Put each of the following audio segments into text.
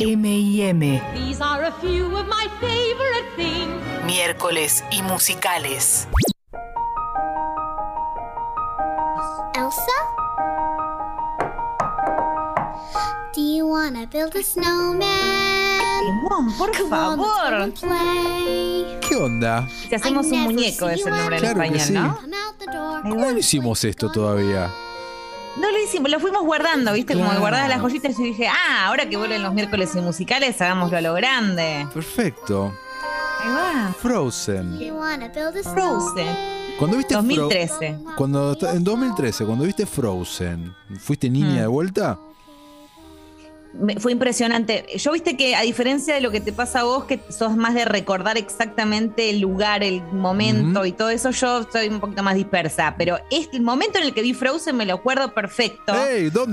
M&M. These are a few of my favorite things. Miércoles y musicales. Elsa? Do you wanna build a snowman? Por Come on, let's go favor. and play. ¿Qué onda? Si hacemos un muñeco es el nombre en Claro que español, sí. ¿no? Come out the door. Ahí ¿Cómo va. no hicimos esto todavía? No lo hicimos, lo fuimos guardando, ¿viste? Como guardadas las joyitas y dije, ah, ahora que vuelven los miércoles y musicales, hagámoslo a lo grande. Perfecto. Ahí va. Frozen. Frozen. Cuando viste Fro- 2013. cuando en 2013, cuando viste Frozen, ¿fuiste niña Mm. de vuelta? Me- fue impresionante. Yo viste que a diferencia de lo que te pasa a vos, que sos más de recordar exactamente el lugar, el momento y todo eso, yo soy un poquito más dispersa. Pero este el momento en el que vi Frozen me lo acuerdo perfecto.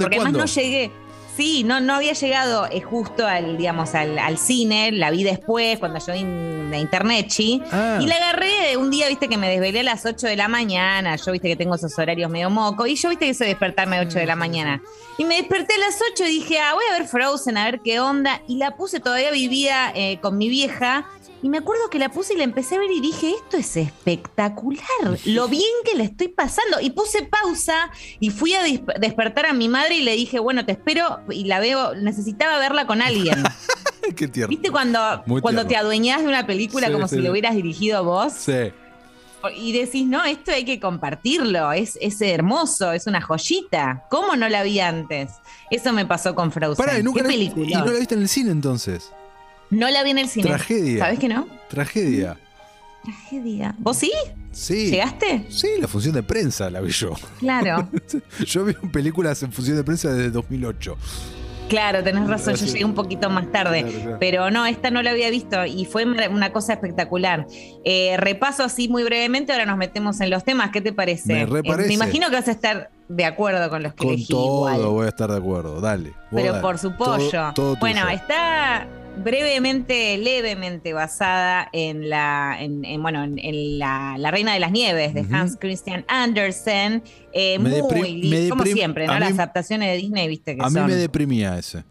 Porque ¿Cuándo? además no llegué. Sí, no, no había llegado eh, justo al, digamos, al, al cine, la vi después, cuando yo in- de internet, chi. Ah. Y la agarré un día, viste, que me desvelé a las 8 de la mañana. Yo, viste, que tengo esos horarios medio moco. Y yo, viste, que soy despertarme a 8 de la mañana. Y me desperté a las 8 y dije, ah, voy a ver Frozen, a ver qué onda. Y la puse, todavía vivía eh, con mi vieja. Y me acuerdo que la puse y la empecé a ver y dije, esto es espectacular, lo bien que le estoy pasando. Y puse pausa y fui a despertar a mi madre y le dije, bueno, te espero y la veo, necesitaba verla con alguien. Qué tierno. ¿Viste cuando, Muy cuando tierno. te adueñás de una película Sí, como sí. si lo hubieras dirigido vos? Sí. Y decís, no, esto hay que compartirlo, es, es hermoso, es una joyita. ¿Cómo no la vi antes? Eso me pasó con Frozen. Pará, y, nunca ¿Qué la- película? y no la viste en el cine entonces. No la vi en el cine. Tragedia. ¿Sabes que no? Tragedia. Tragedia. ¿Vos sí? Sí. ¿Llegaste? Sí, la función de prensa la vi yo. Claro. Yo vi películas en función de prensa desde 2008. Claro, tenés razón, yo llegué un poquito más tarde, Claro, claro. pero no, esta no la había visto y fue una cosa espectacular. Eh, repaso así muy brevemente, ahora nos metemos en los temas, ¿qué te parece? Me Eh, reparece. me imagino que vas a estar de acuerdo con los que Con elegí todo igual. voy a estar de acuerdo. Dale. pero dale. por su Todo- pollo. todo bueno, tuyo. está brevemente, levemente basada en la, en, en, bueno, en, en la, la Reina de las Nieves de. Hans Christian Andersen. Eh, muy, como siempre, ¿no? mí- Las adaptaciones de Disney, viste que A mí son. me deprimía ese.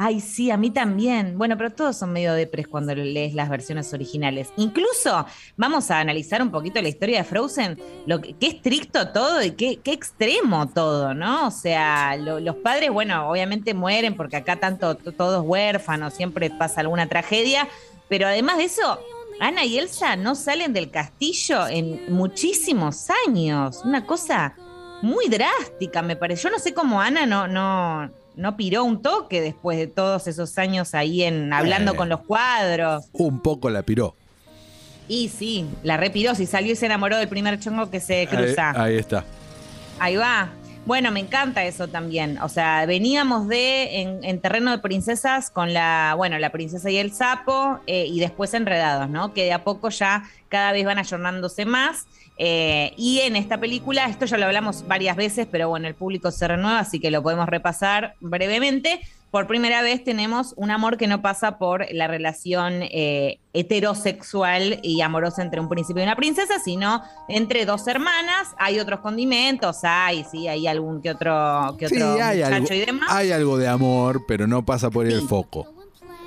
Ay, sí, a mí también. Bueno, pero todos son medio depres cuando lees las versiones originales. Incluso vamos a analizar un poquito la historia de Frozen, lo que, qué estricto todo y qué, qué extremo todo, ¿no? O sea, lo- los padres, bueno, obviamente mueren porque acá tanto todos huérfanos, siempre pasa alguna tragedia, pero además de eso, Ana y Elsa no salen del castillo en muchísimos años. Una cosa muy drástica, me parece. Yo no sé cómo Ana no, no piró un toque después de todos esos años ahí en hablando Eh. con los cuadros. Un poco la piró. Y sí, la repiró, si salió y se enamoró del primer chongo que se Ahí, cruza. ahí está. Ahí va. Bueno, me encanta eso también. O sea, veníamos de en, en terreno de princesas con la, bueno, la princesa y el sapo eh, y después enredados, ¿no? Que de a poco ya cada vez van ayornándose más. Eh, y en esta película, esto ya lo hablamos varias veces, pero bueno, el público se renueva, así que lo podemos repasar brevemente. Por primera vez tenemos un amor que no pasa por la relación eh, heterosexual y amorosa entre un príncipe y una princesa, sino entre dos hermanas. Hay otros condimentos, hay, sí, hay algún que otro, que Sí, otro hay muchacho algo, y demás. hay algo de amor, pero no pasa por ahí el Sí. foco.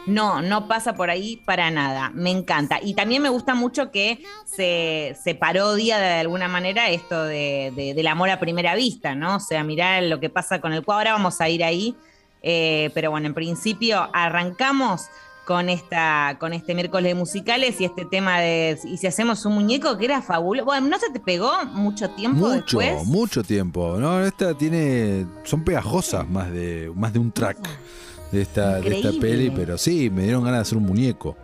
No, no pasa por ahí para nada. Me encanta. Y también me gusta mucho que se, se parodia de alguna manera esto de, de- del amor a primera vista, ¿no? O sea, mirá lo que pasa con el cuadro. Ahora vamos a ir ahí. Eh, pero bueno, en principio arrancamos con esta con este miércoles de musicales y este tema de y si hacemos un muñeco que era fabuloso. Bueno, ¿no se te pegó mucho tiempo Mucho, después? mucho tiempo. No, esta tiene. Son pegajosas más de, más de un track de esta, de esta peli, pero sí, me dieron ganas de hacer un muñeco.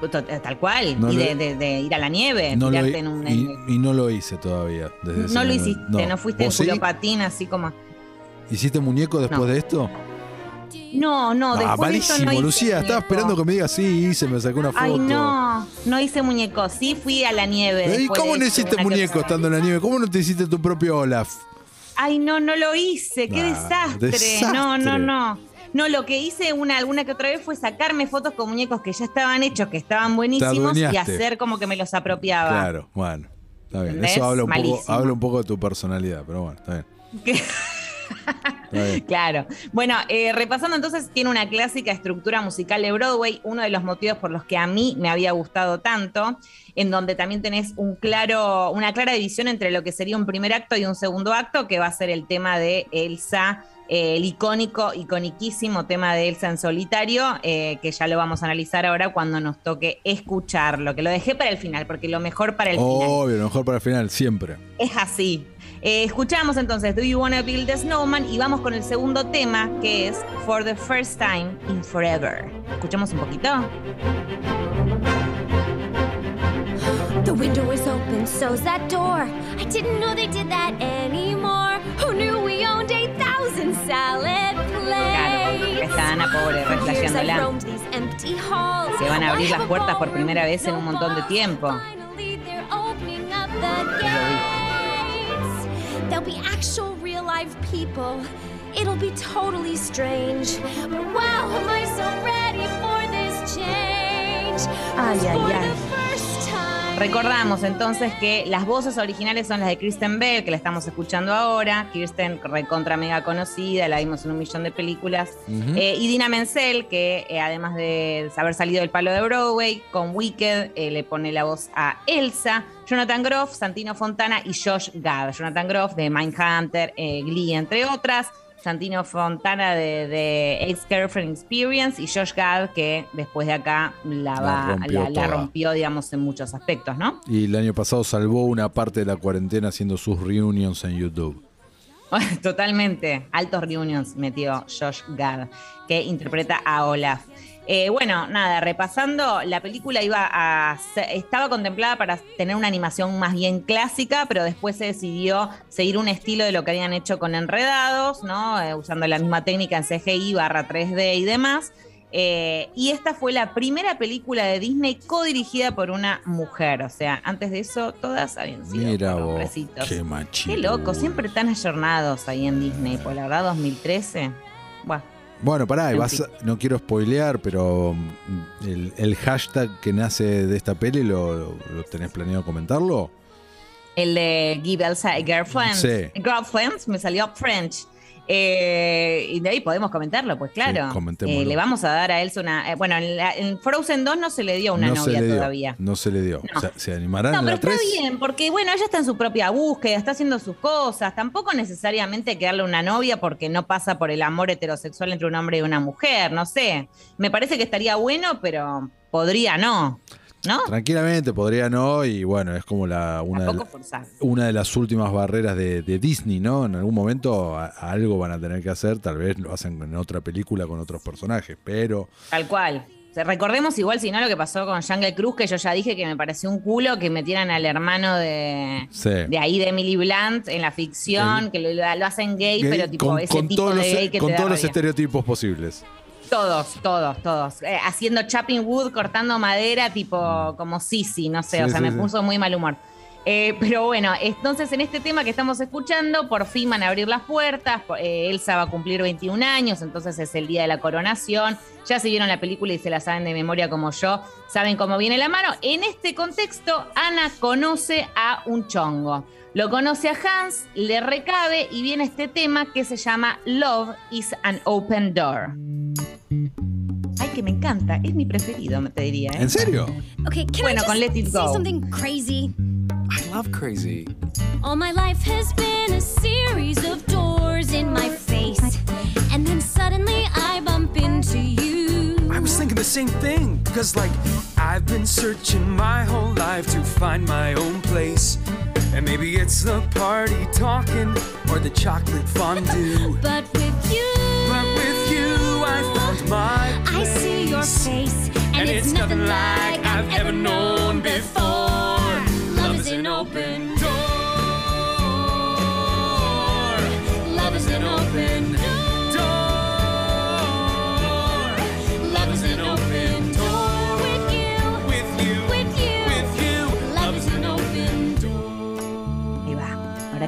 Tot- Tal cual. No y de, de- de ir a la nieve, No tirarte en un. y, y no lo hice todavía. desde no lo momento. hiciste, no, fuiste en ¿Vos sí? culopatín así como. ¿Hiciste muñeco después de esto? No, no, Ah, después de malísimo, no Lucía. Estaba muñeco. esperando que me digas sí, hice, me sacó una foto. Ay, no, no hice muñeco. Sí fui a la nieve. ¿Y después cómo no hiciste muñeco estando en la nieve? ¿Cómo no te hiciste tu propio Olaf? Ay, no, no lo hice. Qué Ah, desastre. desastre. No, no, no. No, lo que hice una alguna que otra vez fue sacarme fotos con muñecos que ya estaban hechos, que estaban buenísimos, y hacer como que me los apropiaba. Claro, bueno. Está bien. Eso habla un, poco, habla un poco de tu personalidad, pero bueno, está bien. Claro. Bueno, eh, repasando entonces, tiene una clásica estructura musical de Broadway, uno de los motivos por los que a mí me había gustado tanto, en donde también tenés un claro, una clara división entre lo que sería un primer acto y un segundo acto, que va a ser el tema de Elsa. eh, el icónico, iconiquísimo tema de Elsa en solitario, eh, que ya lo vamos a analizar ahora cuando nos toque escucharlo, que lo dejé para el final, porque lo mejor para el final. Obvio, lo mejor para el final, siempre. Es así. Eh, escuchamos entonces Do You Wanna Build a Snowman y vamos con el segundo tema que es For the First Time in Forever. Escuchamos un poquito. The window is open, so's that door. I didn't know they did that anymore. Who knew we owned 8,000 salad Claro, plates? está Ana pobre, For years I've reflejándola. roamed these empty halls. Se van a abrir las puertas por primera vez en un montón de tiempo. There'll be actual real life people. It'll be totally strange. But wow, am I so ready for this change? Ay, 'Cause ay, Recordamos entonces que las voces originales son las de Kristen Bell, que la estamos escuchando ahora. Kirsten, recontra mega conocida, la vimos en un millón de películas. Eh, y Dina Menzel, que eh, además de haber salido del palo de Broadway, con Wicked eh, le pone la voz a Elsa. Jonathan Groff, Santino Fontana y Josh Gad. Jonathan Groff de Mindhunter, Glee, entre otras. Santino Fontana de, de Ex Girlfriend Experience y Josh Gad, que después de acá la, La va- rompió la- rompió, digamos, en muchos aspectos, ¿no? Y el año pasado salvó una parte de la cuarentena haciendo sus reunions en YouTube. Totalmente. Altos reunions metió Josh Gad, que interpreta a Olaf. Eh, bueno, nada, repasando, la película iba a estaba contemplada para tener una animación más bien clásica, pero después se decidió seguir un estilo de lo que habían hecho con Enredados, ¿no? Eh, usando la misma técnica en CGI barra 3D y demás. Eh, y esta fue la primera película de Disney codirigida por una mujer. O sea, antes de eso, todas habían sido Mira por vos, hombrecitos. qué machito. Qué loco, siempre tan ayornados ahí en Disney, por la verdad 2013. Buah, Bueno, pará, y En vas fin. a- no quiero spoilear, pero mm, el, el hashtag que nace de esta peli, ¿lo, lo tenés planeado comentarlo? El de Give Elsa a Girlfriend. Sí. Girlfriends, me salió French. Eh, y de ahí podemos comentarlo, pues claro. Sí. Eh, le vamos a dar a Elsa una. eh, bueno, en, la- en Frozen 2 no se le dio una no novia dio. todavía. No se le dio. No. O sea, ¿Se animarán No, en pero la está 3? bien, porque bueno, ella está en su propia búsqueda, está haciendo sus cosas. Tampoco necesariamente hay que darle una novia porque no pasa por el amor heterosexual entre un hombre y una mujer, no sé. Me parece que estaría bueno, pero podría no. ¿No? Tranquilamente, podría no, y bueno, es como la, una, de, una de las últimas barreras de, de Disney, ¿no? En algún momento a- a algo van a tener que hacer, tal vez lo hacen en otra película con otros personajes, pero Tal cual. Recordemos igual, si no, lo que pasó con Jungle Cruz, que yo ya dije que me pareció un culo que metieran al hermano de, sí. de ahí de Emily Blunt en la ficción, que lo, lo hacen gay, Gay, pero tipo con, ese con tipo todos de los, gay que con te da todos los rabia. estereotipos posibles. Todos, todos, todos. Eh, haciendo chopping wood, cortando madera, tipo como Sisi, no sé, Sí, o sea, sí, me sí. puso muy mal humor. Eh, pero bueno, entonces en este tema que estamos escuchando, por fin van a abrir las puertas. eh, Elsa va a cumplir 21 años, entonces es el día de la coronación. Ya se vieron la película y se la saben de memoria como yo, saben cómo viene la mano. En este contexto, Ana conoce a un chongo. Lo conoce a Hans, le recabe y viene este tema que se llama Love is an Open Door. Ay, que me encanta. Es mi preferido, te diría. ¿eh? ¿En serio? Okay, can Bueno, I con just Let It say something crazy? I love crazy. All my life has been a series of doors in my face. And then suddenly I bump into you. I was thinking the same thing because, like, I've been searching my whole life to find my own place. And maybe it's the party talking or the chocolate fondue. But with you, But with you, my place. I see your face, and, and it's, it's nothing, nothing like I've ever known before.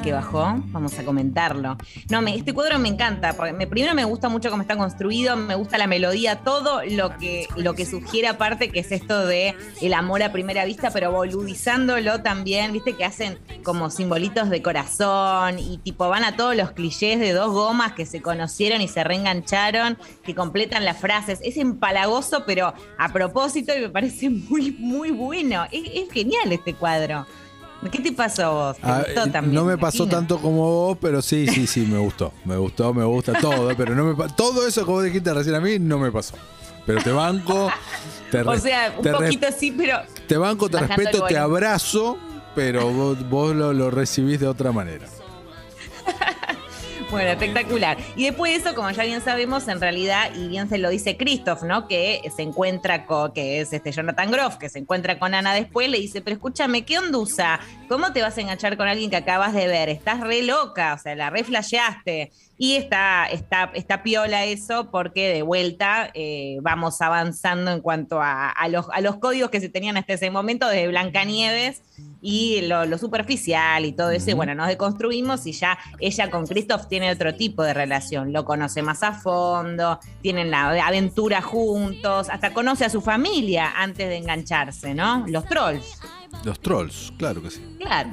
Que bajó, vamos a comentarlo. No, me- este cuadro me encanta, porque me- primero me gusta mucho cómo está construido, me gusta la melodía, todo lo que, lo que sugiere aparte, que es esto de el amor a primera vista, pero boludizándolo también, viste que hacen como simbolitos de corazón y tipo van a todos los clichés de dos gomas que se conocieron y se reengancharon, que completan las frases. Es empalagoso, pero a propósito y me parece muy, muy bueno. Es genial este cuadro. ¿Qué te pasó a vos? ¿Te Ah, gustó eh, también? no me pasó imagino? tanto como vos, pero sí, sí, sí, me gustó. Me gustó, me gusta todo, pero no me todo eso que vos dijiste recién a mí no me pasó. Pero te banco, te, O sea, un poquito sí, pero te banco, te respeto, te abrazo, pero vos, vos lo, lo recibís de otra manera. Bueno, espectacular. Y después de eso, como ya bien sabemos, en realidad, y bien se lo dice Christoph, ¿no? Que se encuentra con, que es este Jonathan Groff, que se encuentra con Ana después, le dice, pero escúchame, ¿qué ondusa? ¿Cómo te vas a enganchar con alguien que acabas de ver? Estás re loca, o sea, la re flasheaste. Y está, está, está piola eso porque de vuelta eh, vamos avanzando en cuanto a, a los, a los códigos que se tenían hasta ese momento de Blancanieves y lo, lo superficial y todo eso. Y bueno, nos deconstruimos y ya ella con Christoph tiene otro tipo de relación. Lo conoce más a fondo, tienen la aventura juntos, hasta conoce a su familia antes de engancharse, ¿no? Los trolls. Los trolls, claro que sí. Claro,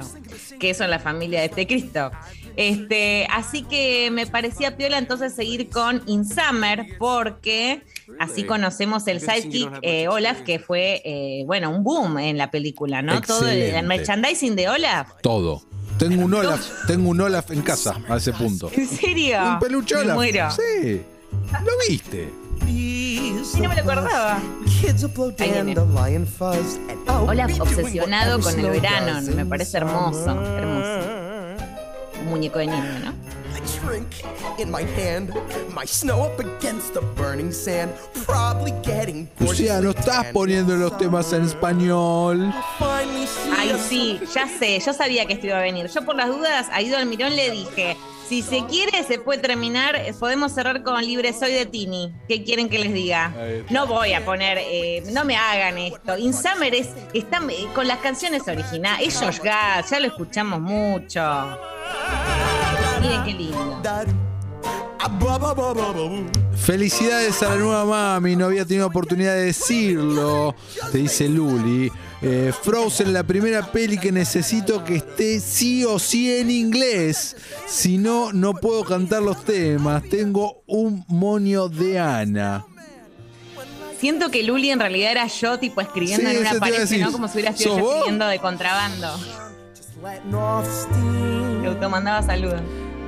que son la familia de este Cristo. Este, así que me parecía piola entonces seguir con In Summer, porque así conocemos el sidekick eh, Olaf, que fue, eh, bueno, un boom en la película, ¿no? Todo el, merchandising de Olaf. Todo. Tengo un Olaf, tengo un Olaf en casa a ese punto. ¿En serio? Un peluche Me Olaf. muero. Sí. ¿Lo viste? Sí, no me lo acordaba. Olaf obsesionado con el verano, me parece hermoso, hermoso. Muñeco de niño, ¿no? drink in my hand, my snow up against the burning sand, probably getting Luciano, estás poniendo los temas en español. Ay, sí, ya sé, yo sabía que esto iba a venir. Yo por las dudas a Ido Almirón le dije, si se quiere, se puede terminar, eh, podemos cerrar con Libre Soy de Tini. ¿Qué quieren que les diga? No voy a poner, eh, no me hagan esto. In Summer es, está eh, con las canciones originales, es Josh Gad, ya lo escuchamos mucho. Miren qué lindo. Felicidades a la nueva mami, no había tenido oportunidad de decirlo, te dice Luli. Eh, Frozen, la primera peli que necesito que esté sí o sí en inglés. Si no, no puedo cantar los temas. Tengo un moño de Ana. Siento que Luli en realidad era yo, tipo escribiendo Sí, en una eso te iba a pared, decir. ¿no? Como si hubiera sido ¿Sos yo vos? escribiendo de contrabando. Le automandaba saludos.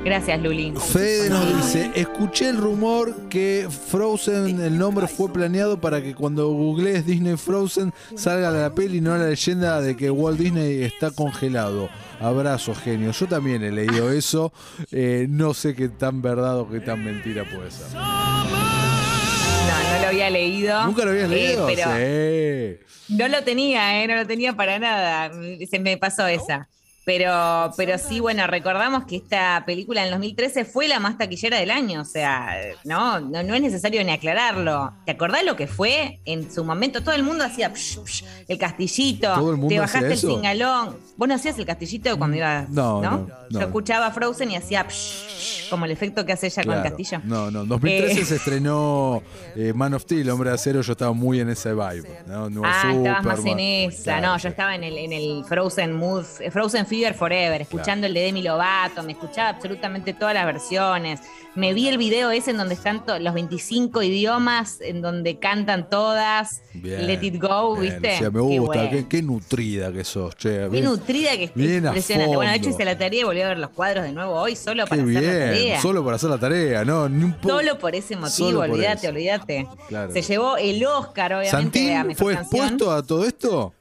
Gracias, Luli. Fede nos dice, escuché el rumor que Frozen, el nombre fue planeado para que cuando googlees Disney Frozen salga la peli y no la leyenda de que Walt Disney está congelado. Abrazo, genio. Yo también he leído eso. Eh, no sé qué tan verdad o qué tan mentira puede ser. No, no lo había leído. ¿Nunca lo habías Eh, leído? pero Sí. no lo tenía, ¿eh? No lo tenía para nada. Se me pasó esa. Pero, pero sí, bueno, recordamos que esta película en 2013 fue la más taquillera del año. O sea, no, no, no es necesario ni aclararlo. ¿Te acordás lo que fue en su momento? Todo el mundo hacía psh, psh, el castillito. ¿Todo el mundo te bajaste el cingalón. ¿Vos no hacías el castillito cuando ibas? No, no, no. Yo escuchaba Frozen y hacía psh, como el efecto que hace ella con el castillo. No, no. En 2013 Eh. se estrenó eh, Man of Steel, Hombre de Acero. Yo estaba muy en ese vibe. ¿no? Nuevo Ah, estabas más en esa. Claro, no, yo estaba en el, en el Frozen Mood, Frozen Fever Forever, escuchando el de Demi Lovato, me escuchaba absolutamente todas las versiones. Me vi el video ese en donde están los 25 idiomas, en donde cantan todas. Bien, Let it go, bien, ¿viste? Lucía, me Qué gusta, qué, qué nutrida que sos, che. Qué bien- nutrida que estoy. a Impresionante. Bueno, de hecho hice la tarea y volví a ver los cuadros de nuevo hoy solo Qué para hacer la tarea. solo para hacer la tarea, ¿no? Ni un Solo por ese motivo, olvídate, olvídate. Claro. Se llevó el Oscar, obviamente, a ¿Santín mejor fue canción. expuesto a todo esto?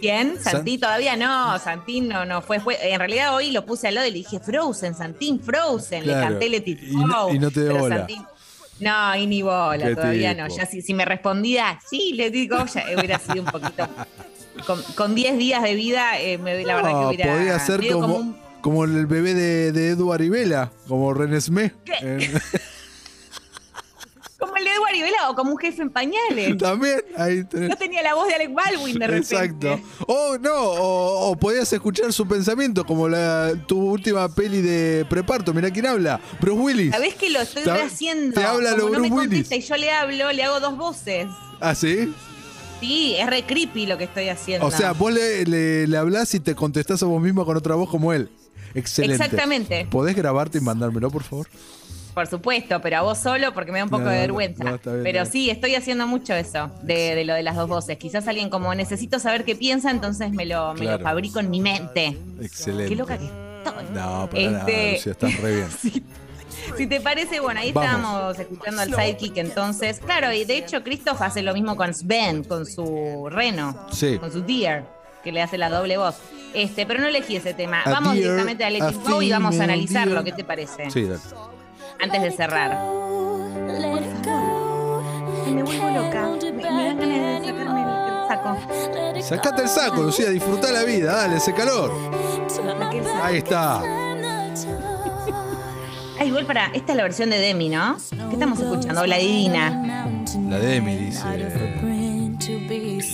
¿Quién? San- Santín todavía no, Santín no, no fue, fue- En realidad hoy lo puse al lado y le dije Frozen, Santín, Frozen. Claro. Le canté Let It Y no- y no te dio bola. Santín- no, y ni bola, todavía tipo. no. Ya si, si me respondía, sí, Let It Go, ya hubiera sido un poquito. Con, con 10 días de vida, eh, me- la verdad que hubiera. podría ser como, un- como el bebé de, de Edward Ibela, como René Smith. En- O como un jefe en pañales. También, ahí tenés. No tenía la voz de Alec Baldwin de repente. Exacto. O no, o, o podías escuchar su pensamiento, como la, tu última peli de preparto. Mirá quién habla. Bruce Willis. ¿Sabés que lo estoy rehaciendo? te habla Como lo no me Bruce contesta y yo le hablo, le hago dos voces. ¿Ah, sí? Sí, es re creepy lo que estoy haciendo. O sea, vos le, le, le hablás y te contestás a vos mismo con otra voz como él. Excelente. Exactamente. ¿Podés grabarte y mandármelo, por favor? Por supuesto, pero a vos solo porque me da un poco No, de vergüenza. no, está bien, pero sí, estoy haciendo mucho eso, de, de lo de las dos voces. Quizás alguien como necesito saber qué piensa, entonces me lo, me lo fabrico en mi mente. Excelente. Qué loca que estoy. No, para nada, Este- Lucía, estás re bien. Si te parece, bueno, ahí Vamos. estábamos escuchando al sidekick entonces. Claro, y de hecho Christoph hace lo mismo con Sven, con su reno, Sí. con su deer, que le hace la doble voz. Este, pero no elegí ese tema. A vamos directamente a Let a It Go y vamos a female analizarlo. deer. ¿Qué te parece? Sí, dale. Antes de cerrar. It go. Me vuelvo loca. Me, me dan ganas de sacarme el, saco. Sacate el saco, Lucía, disfrutá la vida, dale, ese calor. Ahí está. Ah, igual para, esta es la versión de Demi, ¿no? ¿Qué estamos escuchando? La divina. La Demi dice.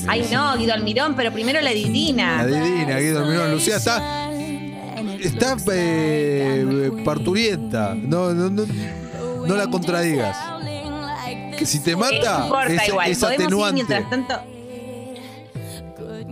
Ay, no, Guido Almirón, pero primero la divina. La divina, Guido Almirón. Lucía está. Está eh, parturienta. No, no, no, no la contradigas. Que si te mata, importa es, igual. es Podemos ir atenuante. mientras tanto.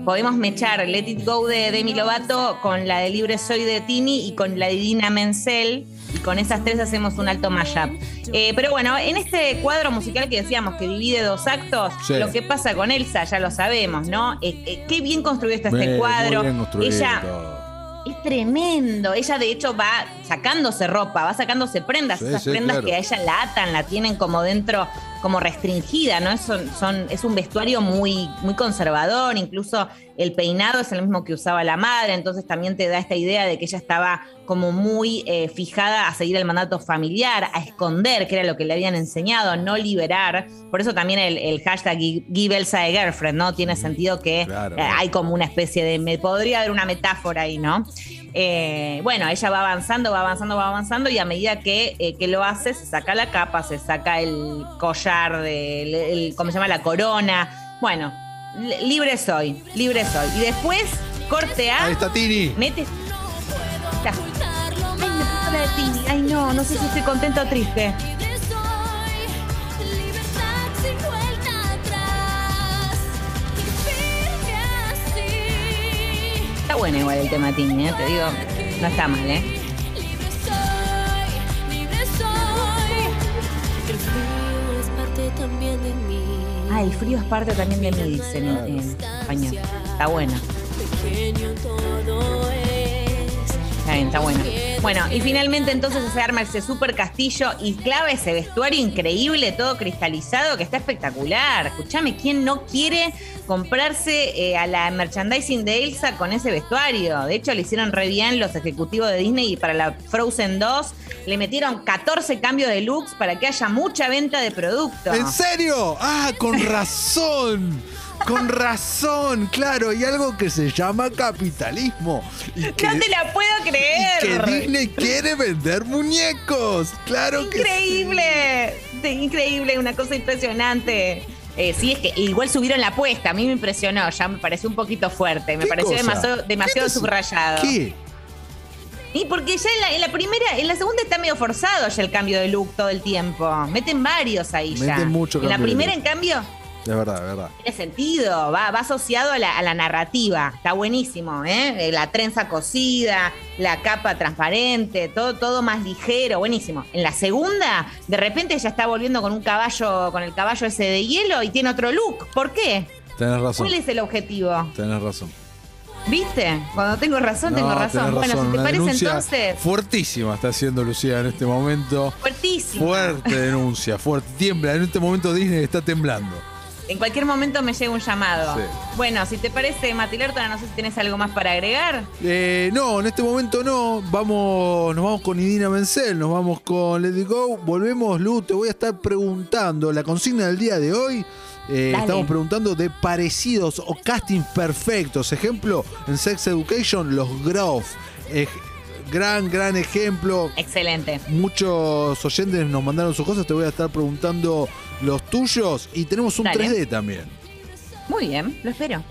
Podemos mechar Let It Go de Demi Lovato con la de Libre Soy de Tini y con la de Dina Menzel. Y con esas tres hacemos un alto mashup. Eh, pero bueno, en este cuadro musical que decíamos que divide dos actos, Sí. lo que pasa con Elsa ya lo sabemos, ¿no? Eh, eh, qué bien construido está Muy- este cuadro. muy bien construido Ella tremendo. Ella, de hecho, va sacándose ropa, va sacándose prendas. Sí, esas sí, prendas claro. que a ella la atan, la tienen como dentro, como restringida, ¿no? Es, son, son- es un vestuario muy, muy conservador. Incluso el peinado es el mismo que usaba la madre. Entonces también te da esta idea de que ella estaba como muy eh, fijada a seguir el mandato familiar, a esconder, que era lo que le habían enseñado, no liberar. Por eso también el, el hashtag Gi- Give Elsa a Girlfriend, ¿no? Tiene sentido que Claro. eh, hay como una especie de. Me podría haber una metáfora ahí, ¿no? Eh, bueno, ella va avanzando, va avanzando, va avanzando y a medida que, eh, que lo hace, se saca la capa, se saca el collar, de, el, el- ¿cómo se llama? La corona. Bueno, li- libre soy, libre soy. Y después, corte A, Ahí está Tini. mete... Ay, la de Tini. Ay, no, no sé si estoy contenta o triste. Está bueno igual el tema Tini, ¿eh? te digo, no está mal, ¿eh? Ah, el frío es parte también de mí, dicen en, en español. Está bueno. Pequeño todo. Está bien, está bueno. Bueno, y finalmente entonces se arma ese super castillo y clave ese vestuario increíble, todo cristalizado, que está espectacular. Escúchame, ¿quién no quiere comprarse eh, a la merchandising de Elsa con ese vestuario? De hecho, le hicieron re bien los ejecutivos de Disney y para la Frozen 2 le metieron 14 cambios de looks para que haya mucha venta de producto. ¿En serio? Ah, con razón. Con razón, claro, hay algo que se llama capitalismo. Y que, No te la puedo y creer. que Disney quiere vender muñecos. Claro que sí. Increíble, increíble, una cosa impresionante. Eh, sí, es que igual subieron la apuesta, a mí me impresionó, ya me pareció un poquito fuerte, me ¿Qué pareció cosa? demasiado, demasiado ¿Qué te- subrayado. ¿Qué? Y porque ya en la, en la primera, en la segunda está medio forzado ya el cambio de look todo el tiempo. Meten varios ahí ya. Meten mucho En la primera, en cambio, De verdad, de verdad. tiene sentido, va, va asociado a la, a la narrativa, está buenísimo, ¿eh? Eh, La trenza cosida, la capa transparente, todo, todo más ligero, buenísimo. En la segunda, de repente ya está volviendo con un caballo, con el caballo ese de hielo y tiene otro look. ¿Por qué? Tenés razón. ¿Cuál es el objetivo? Tenés razón. ¿Viste? Cuando tengo razón, tengo razón. tenés Bueno, si te Una parece entonces, Fuertísima está haciendo Lucía en este momento. fuertísimo. Fuerte denuncia, fuerte. Tiembla. En este momento Disney está temblando. En cualquier momento me llega un llamado. Sí. Bueno, si te parece, Matilerta, no sé si tienes algo más para agregar. Eh, no, en este momento no. Vamos, nos vamos con Idina Menzel, nos vamos con Let It Go. Volvemos, Lu, te voy a estar preguntando. La consigna del día de hoy. eh, estamos preguntando de parecidos o castings perfectos. Ejemplo, en Sex Education, los Groff. Eh, gran, gran ejemplo. Excelente. Muchos oyentes nos mandaron sus cosas, te voy a estar preguntando los tuyos y tenemos un Dale. 3D también. Muy bien, lo espero.